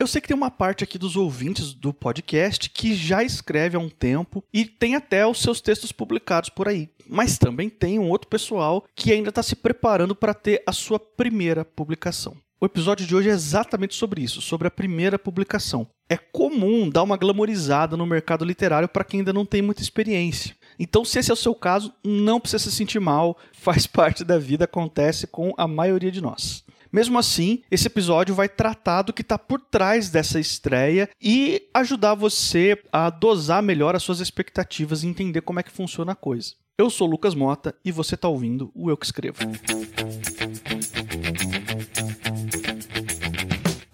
Eu sei que tem uma parte aqui dos ouvintes do podcast que já escreve há um tempo e tem até os seus textos publicados por aí. Mas também tem um outro pessoal que ainda está se preparando para ter a sua primeira publicação. O episódio de hoje é exatamente sobre isso, sobre a primeira publicação. É comum dar uma glamorizada no mercado literário para quem ainda não tem muita experiência. Então, se esse é o seu caso, não precisa se sentir mal, faz parte da vida, acontece com a maioria de nós. Mesmo assim, esse episódio vai tratar do que está por trás dessa estreia e ajudar você a dosar melhor as suas expectativas e entender como é que funciona a coisa. Eu sou Lucas Mota e você está ouvindo o Eu Que Escrevo.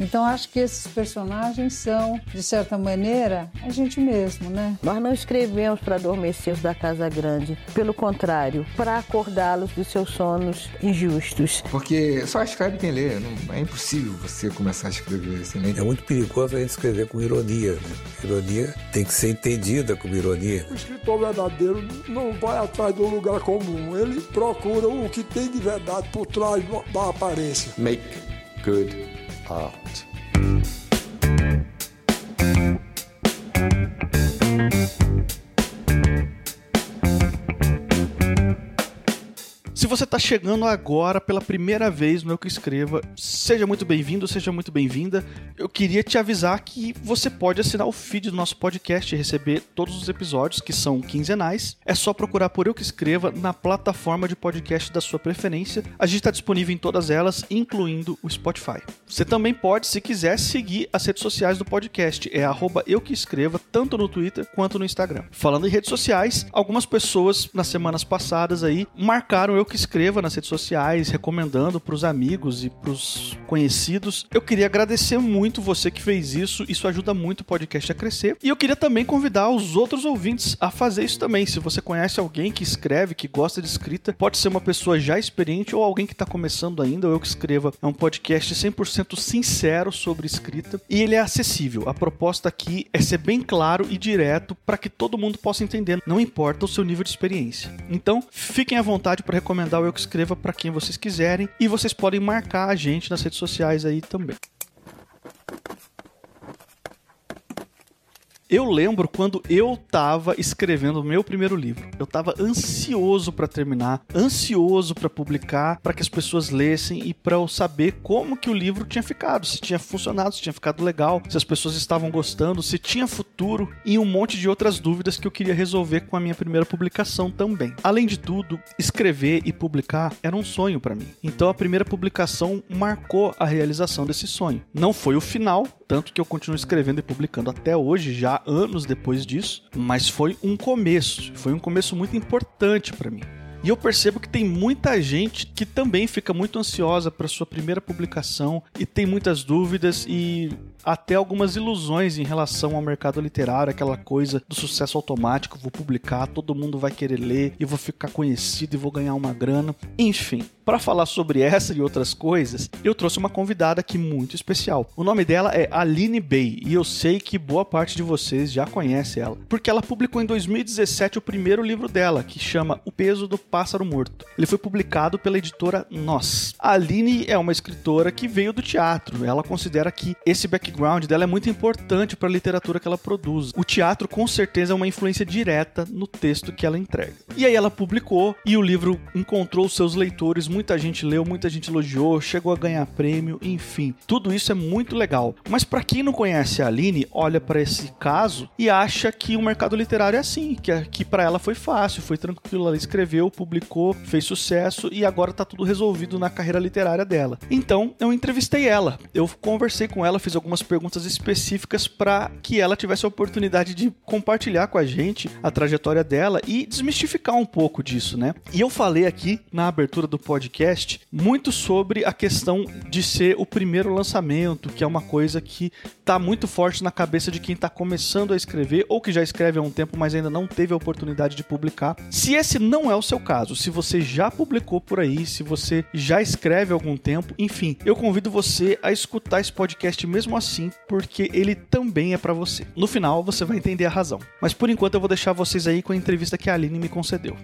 Então acho que esses personagens são, de certa maneira, a gente mesmo, né? Nós não escrevemos para adormecer os da casa grande, pelo contrário, para acordá-los dos seus sonos injustos. Porque só escreve quem lê, não, é impossível você começar a escrever assim. Né? É muito perigoso a gente escrever com ironia. Né? Ironia tem que ser entendida como ironia. O escritor verdadeiro não vai atrás do lugar comum, ele procura o que tem de verdade por trás da aparência. Make good art. Você está chegando agora pela primeira vez no Eu Que Escreva, seja muito bem-vindo, seja muito bem-vinda. Eu queria te avisar que você pode assinar o feed do nosso podcast e receber todos os episódios, que são quinzenais. É só procurar por Eu Que Escreva na plataforma de podcast da sua preferência. A gente está disponível em todas elas, incluindo o Spotify. Você também pode, se quiser, seguir as redes sociais do podcast. É Eu Que Escreva, tanto no Twitter quanto no Instagram. Falando em redes sociais, algumas pessoas nas semanas passadas aí marcaram Eu Que Escreva nas redes sociais, recomendando para os amigos e para os conhecidos. Eu queria agradecer muito você que fez isso, isso ajuda muito o podcast a crescer. E eu queria também convidar os outros ouvintes a fazer isso também. Se você conhece alguém que escreve, que gosta de escrita, pode ser uma pessoa já experiente ou alguém que está começando ainda. Eu que escreva é um podcast 100% sincero sobre escrita e ele é acessível. A proposta aqui é ser bem claro e direto para que todo mundo possa entender, não importa o seu nível de experiência. Então, fiquem à vontade para recomendar o Eu Que Escreva para quem vocês quiserem e vocês podem marcar a gente nas redes sociais aí também. Eu lembro quando eu tava escrevendo o meu primeiro livro. Eu tava ansioso para terminar, ansioso para publicar, para que as pessoas lessem e para eu saber como que o livro tinha ficado, se tinha funcionado, se tinha ficado legal, se as pessoas estavam gostando, se tinha futuro e um monte de outras dúvidas que eu queria resolver com a minha primeira publicação também. Além de tudo, escrever e publicar era um sonho para mim. Então a primeira publicação marcou a realização desse sonho. Não foi o final, tanto que eu continuo escrevendo e publicando até hoje, já anos depois disso, mas foi um começo, foi um começo muito importante para mim. E eu percebo que tem muita gente que também fica muito ansiosa para sua primeira publicação e tem muitas dúvidas e até algumas ilusões em relação ao mercado literário, aquela coisa do sucesso automático, vou publicar, todo mundo vai querer ler e vou ficar conhecido e vou ganhar uma grana. Enfim, para falar sobre essa e outras coisas, eu trouxe uma convidada aqui muito especial. O nome dela é Aline Bay e eu sei que boa parte de vocês já conhece ela, porque ela publicou em 2017 o primeiro livro dela, que chama O Peso do Pássaro Morto. Ele foi publicado pela editora Nós. A Aline é uma escritora que veio do teatro. Ela considera que esse background dela é muito importante para a literatura que ela produz. O teatro com certeza é uma influência direta no texto que ela entrega. E aí ela publicou e o livro encontrou seus leitores muita gente leu, muita gente elogiou, chegou a ganhar prêmio, enfim. Tudo isso é muito legal. Mas para quem não conhece a Aline, olha para esse caso e acha que o mercado literário é assim, que, que para ela foi fácil, foi tranquilo, ela escreveu, fez sucesso e agora tá tudo resolvido na carreira literária dela. Então, eu entrevistei ela. Eu conversei com ela, fiz algumas perguntas específicas para que ela tivesse a oportunidade de compartilhar com a gente a trajetória dela e desmistificar um pouco disso, né? E eu falei aqui na abertura do podcast muito sobre a questão de ser o primeiro lançamento, que é uma coisa que está muito forte na cabeça de quem está começando a escrever ou que já escreve há um tempo, mas ainda não teve a oportunidade de publicar. Se esse não é o seu caso, se você já publicou por aí, se você já escreve há algum tempo, enfim, eu convido você a escutar esse podcast mesmo assim, porque ele também é para você. No final você vai entender a razão. Mas por enquanto eu vou deixar vocês aí com a entrevista que a Aline me concedeu.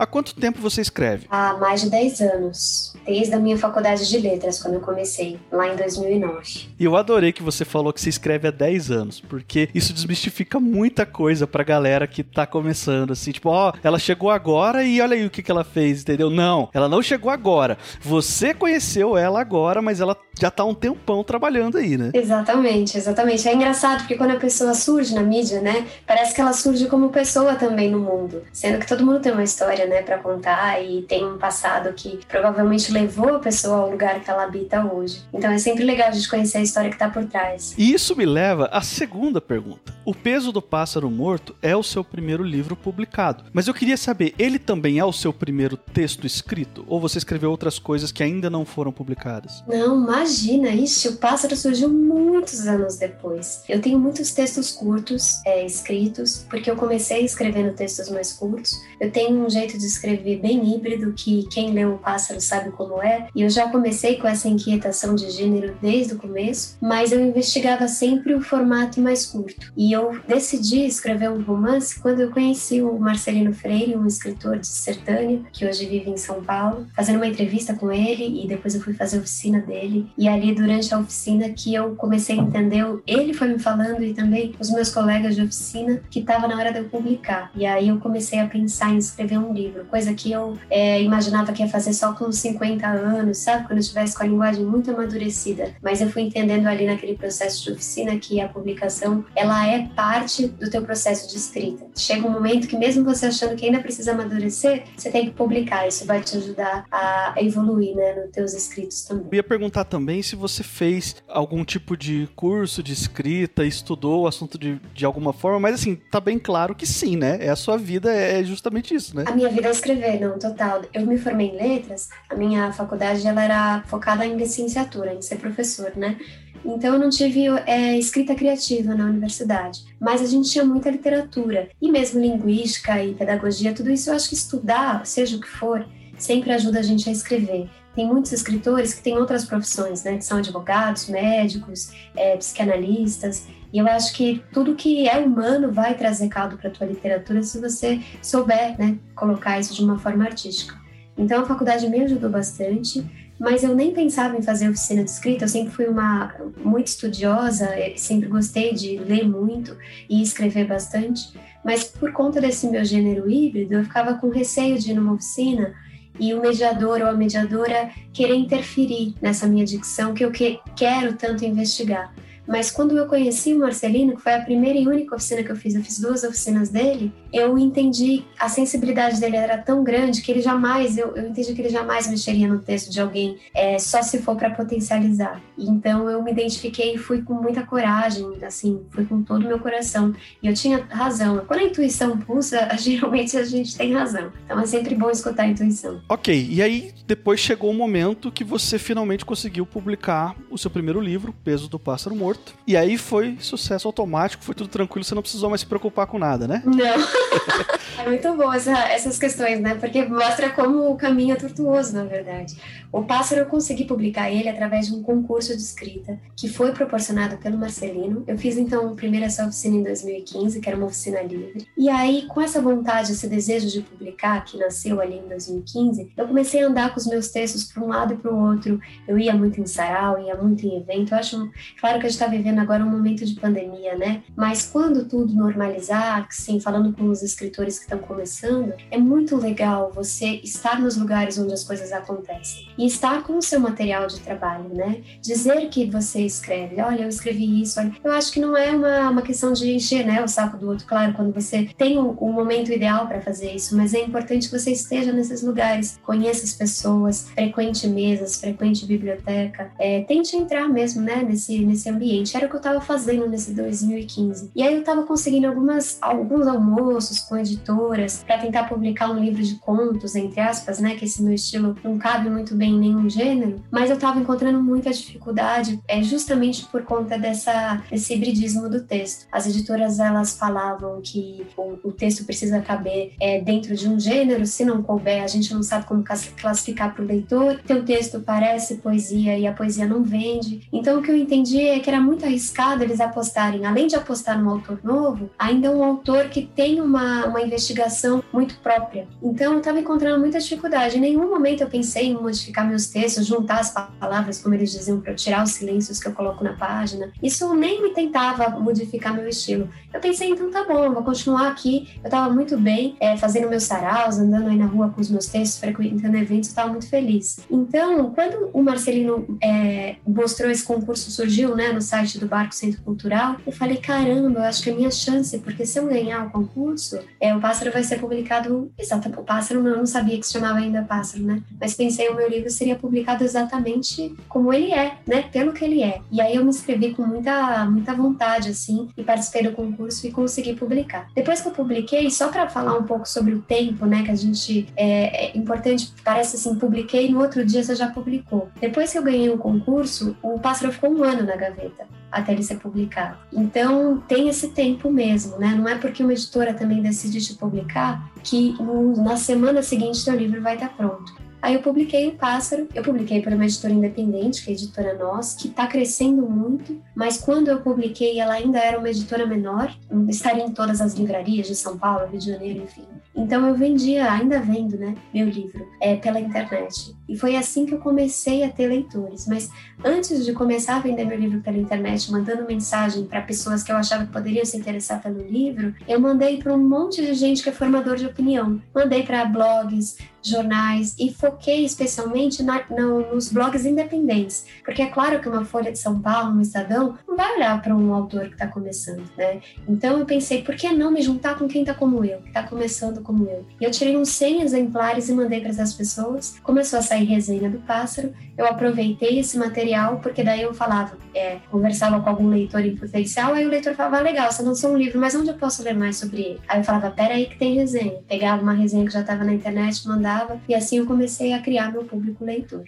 Há quanto tempo você escreve? Há mais de 10 anos. Desde a minha faculdade de letras, quando eu comecei, lá em 2009. E eu adorei que você falou que você escreve há 10 anos, porque isso desmistifica muita coisa pra galera que tá começando, assim, tipo, ó, ela chegou agora e olha aí o que, que ela fez, entendeu? Não, ela não chegou agora. Você conheceu ela agora, mas ela já tá um tempão trabalhando aí, né? Exatamente, exatamente. É engraçado porque quando a pessoa surge na mídia, né, parece que ela surge como pessoa também no mundo, sendo que todo mundo tem uma história, né, para contar e tem um passado que provavelmente levou a pessoa ao lugar que ela habita hoje. Então é sempre legal a gente conhecer a história que tá por trás. E isso me leva à segunda pergunta. O Peso do Pássaro Morto é o seu primeiro livro publicado, mas eu queria saber, ele também é o seu primeiro texto escrito ou você escreveu outras coisas que ainda não foram publicadas? Não, imagina, ixi, o pássaro surgiu muitos anos depois. Eu tenho muitos textos curtos é, escritos, porque eu comecei escrevendo textos mais curtos. Eu tenho um jeito de escrever bem híbrido, que quem lê o pássaro sabe como é, e eu já comecei com essa inquietação de gênero desde o começo, mas eu investigava sempre o formato mais curto. E eu decidi escrever um romance quando eu conheci o Marcelino Freire, um escritor de Sertânia, que hoje vive em São Paulo, fazendo uma entrevista com ele, e depois eu fui fazer a oficina dele. E ali, durante a oficina, que eu comecei a entender, ele foi me falando e também os meus colegas de oficina, que estava na hora de eu publicar. E aí eu comecei a pensar em escrever um livro, coisa que eu é, imaginava que ia fazer só com 50 anos, sabe? Quando eu estivesse com a linguagem muito amadurecida. Mas eu fui entendendo ali naquele processo de oficina que a publicação, ela é parte do teu processo de escrita. Chega um momento que mesmo você achando que ainda precisa amadurecer, você tem que publicar. Isso vai te ajudar a evoluir, né, nos teus escritos também. Eu ia perguntar também se você fez algum tipo de curso de escrita, estudou o assunto de, de alguma forma, mas assim, tá bem claro que sim, né? É a sua vida, é justamente isso, né? A minha vida é escrever, não, total. Eu me formei em letras, a minha faculdade ela era focada em licenciatura, em ser professor, né? Então eu não tive é, escrita criativa na universidade, mas a gente tinha muita literatura e mesmo linguística e pedagogia, tudo isso eu acho que estudar, seja o que for, sempre ajuda a gente a escrever. Tem muitos escritores que têm outras profissões, né? Que são advogados, médicos, é, psicanalistas. E eu acho que tudo que é humano vai trazer caldo para a tua literatura se você souber, né? Colocar isso de uma forma artística. Então a faculdade me ajudou bastante, mas eu nem pensava em fazer oficina de escrita. Eu sempre fui uma muito estudiosa, sempre gostei de ler muito e escrever bastante. Mas por conta desse meu gênero híbrido, eu ficava com receio de ir numa oficina e o mediador ou a mediadora querer interferir nessa minha dicção que eu que, quero tanto investigar. Mas quando eu conheci o Marcelino, que foi a primeira e única oficina que eu fiz, eu fiz duas oficinas dele, eu entendi a sensibilidade dele era tão grande que ele jamais, eu, eu entendi que ele jamais mexeria no texto de alguém é, só se for para potencializar. Então eu me identifiquei e fui com muita coragem, assim, fui com todo o meu coração. E eu tinha razão. Quando a intuição pulsa, geralmente a gente tem razão. Então é sempre bom escutar a intuição. Ok, e aí depois chegou o momento que você finalmente conseguiu publicar o seu primeiro livro, Peso do Pássaro Morto e aí foi sucesso automático, foi tudo tranquilo, você não precisou mais se preocupar com nada, né? Não. é muito bom essa, essas questões, né? Porque mostra como o caminho é tortuoso, na verdade. O Pássaro eu consegui publicar ele através de um concurso de escrita que foi proporcionado pelo Marcelino. Eu fiz então primeiro essa oficina em 2015, que era uma oficina livre. E aí, com essa vontade, esse desejo de publicar, que nasceu ali em 2015, eu comecei a andar com os meus textos para um lado e para o outro. Eu ia muito em sarau, ia muito em evento. Eu acho, claro que a gente está vivendo agora um momento de pandemia, né? Mas quando tudo normalizar, sim, falando com os escritores que estão começando, é muito legal você estar nos lugares onde as coisas acontecem e estar com o seu material de trabalho, né? Dizer que você escreve, olha, eu escrevi isso, olha. Eu acho que não é uma, uma questão de encher né, o saco do outro, claro, quando você tem o, momento ideal para fazer isso, mas é importante que você esteja nesses lugares, conheça as pessoas, frequente mesas, frequente biblioteca, é, tente entrar mesmo, né, nesse, nesse ambiente. Era o que eu estava fazendo nesse 2015. E aí eu estava conseguindo algumas, alguns almoços com editoras para tentar publicar um livro de contos, entre aspas, né, que esse meu estilo não cabe muito bem em nenhum gênero, mas eu estava encontrando muita dificuldade é justamente por conta dessa esse hibridismo do texto. As editoras elas falavam que o, o texto precisa caber é, dentro de um gênero, se não couber, a gente não sabe como classificar para o leitor. Teu texto parece poesia e a poesia não vende. Então o que eu entendi é que era era muito arriscado eles apostarem, além de apostar num autor novo, ainda um autor que tem uma, uma investigação muito própria. Então, eu estava encontrando muita dificuldade. Em nenhum momento eu pensei em modificar meus textos, juntar as palavras, como eles diziam, para tirar os silêncios que eu coloco na página. Isso nem me tentava modificar meu estilo. Eu pensei, então tá bom, vou continuar aqui. Eu estava muito bem, é, fazendo meus saraus, andando aí na rua com os meus textos, frequentando eventos, eu estava muito feliz. Então, quando o Marcelino é, mostrou esse concurso, surgiu né, no site do Barco Centro Cultural, eu falei, caramba, eu acho que é minha chance, porque se eu ganhar o concurso, é, o Pássaro vai ser publicado, exatamente, o Pássaro eu não sabia que se chamava ainda Pássaro, né? Mas pensei, o meu livro seria publicado exatamente como ele é, né? Pelo que ele é. E aí eu me inscrevi com muita, muita vontade, assim, e participei do concurso e consegui publicar. Depois que eu publiquei, só para falar um pouco sobre o tempo, né, que a gente é, é importante, parece assim, publiquei no outro dia você já publicou. Depois que eu ganhei o concurso, o Pássaro ficou um ano na gaveta até ele ser publicado. Então tem esse tempo mesmo, né? Não é porque uma editora também decide te publicar que na semana seguinte teu livro vai estar pronto. Aí eu publiquei o Pássaro, eu publiquei para uma editora independente, que é a editora Nós, que está crescendo muito, mas quando eu publiquei ela ainda era uma editora menor, estaria em todas as livrarias de São Paulo, Rio de Janeiro, enfim. Então eu vendia, ainda vendo, né, meu livro, é, pela internet. E foi assim que eu comecei a ter leitores. Mas antes de começar a vender meu livro pela internet, mandando mensagem para pessoas que eu achava que poderiam se interessar pelo livro, eu mandei para um monte de gente que é formador de opinião. Mandei para blogs, jornais e foquei especialmente na, no, nos blogs independentes, porque é claro que uma Folha de São Paulo, um Estadão, não vai olhar para um autor que está começando, né? Então eu pensei, por que não me juntar com quem está como eu, que está começando como eu? E eu tirei uns 100 exemplares e mandei para essas pessoas. Começou a sair resenha do pássaro, eu aproveitei esse material, porque daí eu falava, é, conversava com algum leitor em potencial, aí o leitor falava, ah, legal, você lançou um livro, mas onde eu posso ler mais sobre ele? Aí eu falava, pera aí que tem resenha. Pegava uma resenha que já estava na internet, mandava, e assim eu comecei a criar meu público leitor.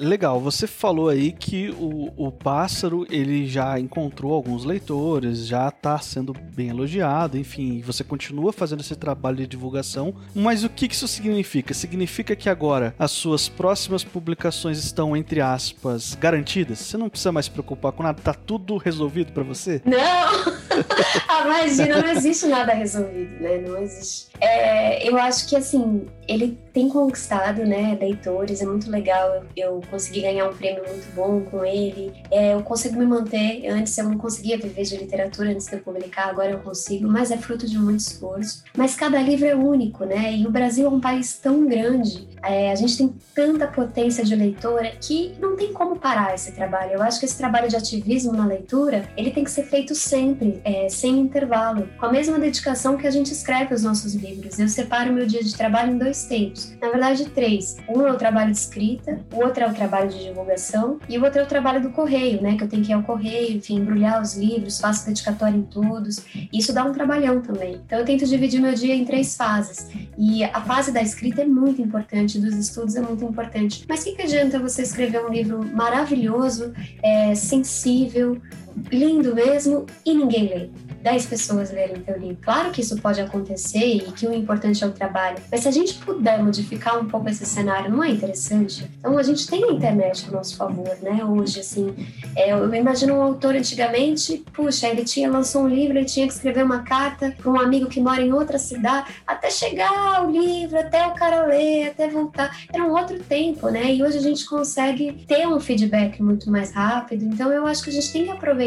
Legal. Você falou aí que o, o pássaro ele já encontrou alguns leitores, já está sendo bem elogiado, enfim, você continua fazendo esse trabalho de divulgação. Mas o que isso significa? Significa que agora as suas próximas publicações estão, entre aspas, garantidas? Você não precisa mais se preocupar com nada? Tá tudo resolvido para você? Não! ah, imagina, não existe nada resolvido, né? Não existe. É, eu acho que assim, ele tem conquistado, né, leitores, é muito legal. Eu, eu consegui ganhar um prêmio muito bom com ele. É, eu consigo me manter. Antes eu não conseguia viver de literatura antes de eu publicar, agora eu consigo, mas é fruto de muito esforço. Mas cada livro é único, né? E o Brasil é um país tão grande, é, a gente tem tanta potência de leitora que não tem como parar esse trabalho. Eu acho que esse trabalho de ativismo na leitura, ele tem que ser feito sempre, é, sem intervalo, com a mesma dedicação que a gente escreve os nossos livros. Eu separo meu dia de trabalho em dois tempos. Na verdade, três. Um é o trabalho de escrita, o outro é o trabalho de divulgação e o outro é o trabalho do correio, né? Que eu tenho que ir ao correio, enfim, embrulhar os livros, faço dedicatória em todos. Isso dá um trabalhão também. Então eu tento dividir meu dia em três fases. E a fase da escrita é muito importante, dos estudos é muito importante. Mas o que, que adianta você escrever um livro maravilhoso, é, sensível, lindo mesmo e ninguém lê? 10 pessoas lerem teu livro. Claro que isso pode acontecer e que o importante é o trabalho, mas se a gente puder modificar um pouco esse cenário, não é interessante? Então a gente tem a internet a nosso favor, né? Hoje, assim, é, eu imagino um autor antigamente, puxa, ele tinha lançou um livro, ele tinha que escrever uma carta para um amigo que mora em outra cidade, até chegar o livro, até o cara ler, até voltar. Era um outro tempo, né? E hoje a gente consegue ter um feedback muito mais rápido. Então eu acho que a gente tem que aproveitar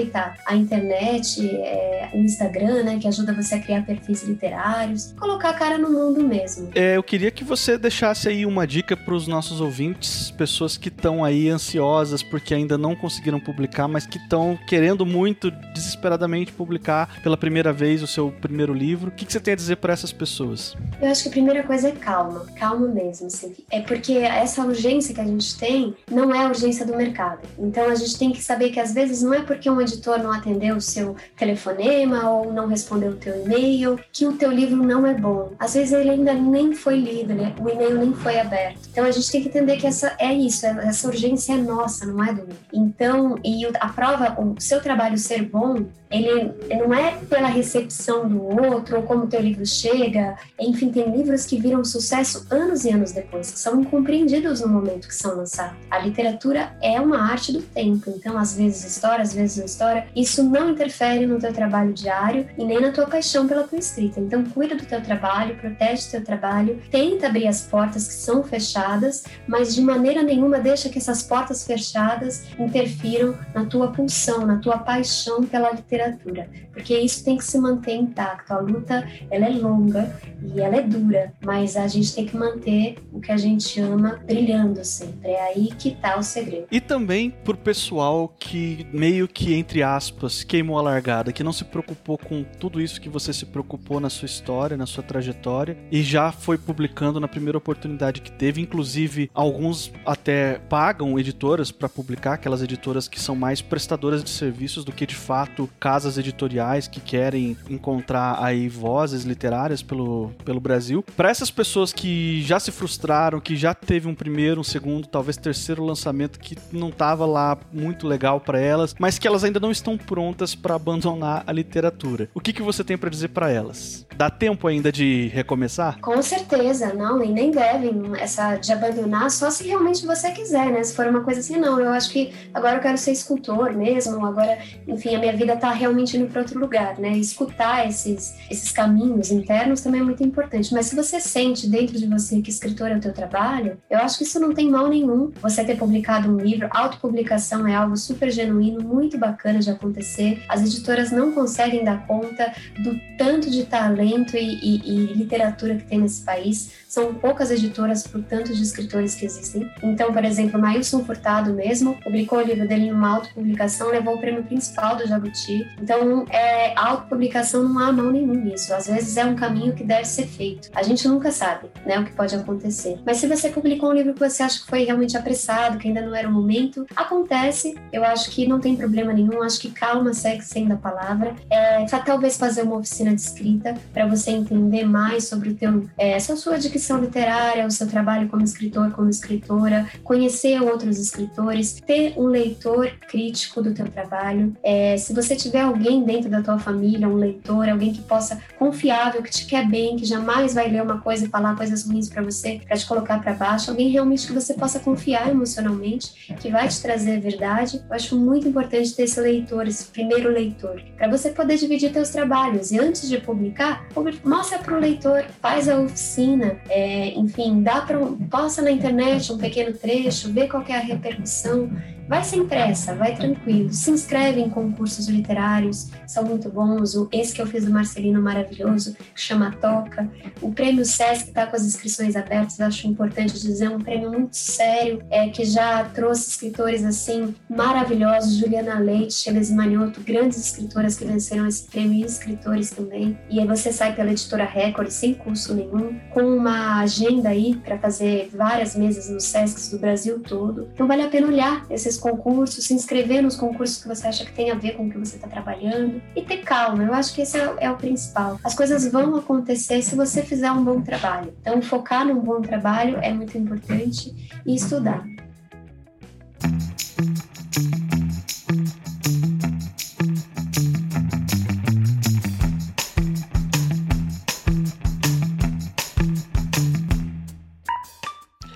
a internet, é, Instagram, né, que ajuda você a criar perfis literários, colocar a cara no mundo mesmo. É, eu queria que você deixasse aí uma dica para os nossos ouvintes, pessoas que estão aí ansiosas porque ainda não conseguiram publicar, mas que estão querendo muito desesperadamente publicar pela primeira vez o seu primeiro livro. O que, que você tem a dizer para essas pessoas? Eu acho que a primeira coisa é calma, calma mesmo. Assim. É porque essa urgência que a gente tem não é a urgência do mercado. Então a gente tem que saber que às vezes não é porque um editor não atendeu o seu telefonema ou não respondeu o teu e-mail, que o teu livro não é bom. Às vezes ele ainda nem foi lido, né? o e-mail nem foi aberto. Então a gente tem que entender que essa é isso, essa urgência é nossa, não é do Então, e a prova, o seu trabalho ser bom, ele não é pela recepção do outro ou como o teu livro chega. Enfim, tem livros que viram sucesso anos e anos depois, que são incompreendidos no momento que são lançados. A literatura é uma arte do tempo, então às vezes história, às vezes história. Isso não interfere no teu trabalho diário e nem na tua paixão pela tua escrita. Então cuida do teu trabalho, protege o teu trabalho, tenta abrir as portas que são fechadas, mas de maneira nenhuma deixa que essas portas fechadas interfiram na tua pulsão, na tua paixão pela literatura porque isso tem que se manter intacto. A luta, ela é longa e ela é dura, mas a gente tem que manter o que a gente ama brilhando sempre. É aí que tá o segredo. E também por pessoal que meio que entre aspas queimou a largada, que não se preocupou com tudo isso que você se preocupou na sua história, na sua trajetória e já foi publicando na primeira oportunidade que teve, inclusive alguns até pagam editoras para publicar, aquelas editoras que são mais prestadoras de serviços do que de fato casas editoriais que querem encontrar aí vozes literárias pelo, pelo Brasil. Para essas pessoas que já se frustraram, que já teve um primeiro, um segundo, talvez terceiro lançamento que não estava lá muito legal para elas, mas que elas ainda não estão prontas para abandonar a literatura. O que, que você tem para dizer para elas? Dá tempo ainda de recomeçar? Com certeza, não, e nem devem essa de abandonar só se realmente você quiser, né? Se for uma coisa assim, não, eu acho que agora eu quero ser escultor mesmo, agora, enfim, a minha vida tá realmente indo para outro lugar, né? Escutar esses, esses caminhos internos também é muito importante. Mas se você sente dentro de você que escritor é o teu trabalho, eu acho que isso não tem mal nenhum. Você ter publicado um livro, autopublicação é algo super genuíno, muito bacana de acontecer. As editoras não conseguem dar conta do tanto de talento e, e, e literatura que tem nesse país. São poucas editoras por tanto de escritores que existem. Então, por exemplo, Mailson Furtado mesmo publicou o livro dele em uma autopublicação, levou o prêmio principal do Jabuti. Então, é, autopublicação não há mão nenhum nisso. Às vezes é um caminho que deve ser feito. A gente nunca sabe né, o que pode acontecer. Mas se você publicou um livro que você acha que foi realmente apressado, que ainda não era o momento, acontece. Eu acho que não tem problema nenhum. Acho que calma segue sendo a palavra. É, talvez fazer uma oficina de escrita para você entender mais sobre o teu, é, a sua dicção literária, o seu trabalho como escritor, como escritora, conhecer outros escritores, ter um leitor crítico do teu trabalho. É, se você tiver alguém dentro da tua família, um leitor, alguém que possa confiável, que te quer bem, que jamais vai ler uma coisa e falar coisas ruins para você, para te colocar para baixo, alguém realmente que você possa confiar emocionalmente, que vai te trazer a verdade. Eu acho muito importante ter esse leitor, esse primeiro leitor, para você poder dividir teus trabalhos. E antes de publicar, mostra para o leitor, faz a oficina, é, enfim, dá para posta na internet um pequeno trecho, vê qual é a repercussão Vai sem pressa, vai tranquilo. Se inscreve em concursos literários, são muito bons. Esse que eu fiz do Marcelino maravilhoso, que chama Toca. O prêmio Sesc está com as inscrições abertas, acho importante dizer, um prêmio muito sério, é, que já trouxe escritores assim maravilhosos, Juliana Leite, Cheles Manioto, grandes escritoras que venceram esse prêmio e escritores também. E aí você sai pela editora Record sem custo nenhum, com uma agenda aí para fazer várias mesas nos Sescs do Brasil todo. Então vale a pena olhar esses esses concursos, se inscrever nos concursos que você acha que tem a ver com o que você está trabalhando e ter calma. Eu acho que esse é, é, o principal. As coisas vão acontecer se você fizer um bom trabalho. Então, focar num bom trabalho é muito importante e estudar.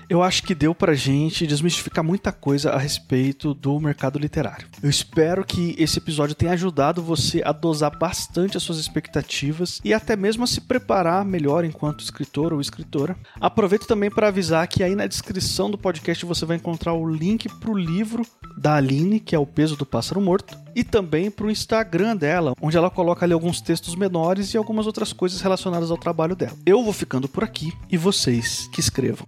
Eu acho que deu pra gente desmistificar muita coisa a respeito do mercado literário. Eu espero que esse episódio tenha ajudado você a dosar bastante as suas expectativas e até mesmo a se preparar melhor enquanto escritor ou escritora. Aproveito também para avisar que aí na descrição do podcast você vai encontrar o link pro livro da Aline, que é O Peso do Pássaro Morto, e também pro Instagram dela, onde ela coloca ali alguns textos menores e algumas outras coisas relacionadas ao trabalho dela. Eu vou ficando por aqui e vocês que escrevam.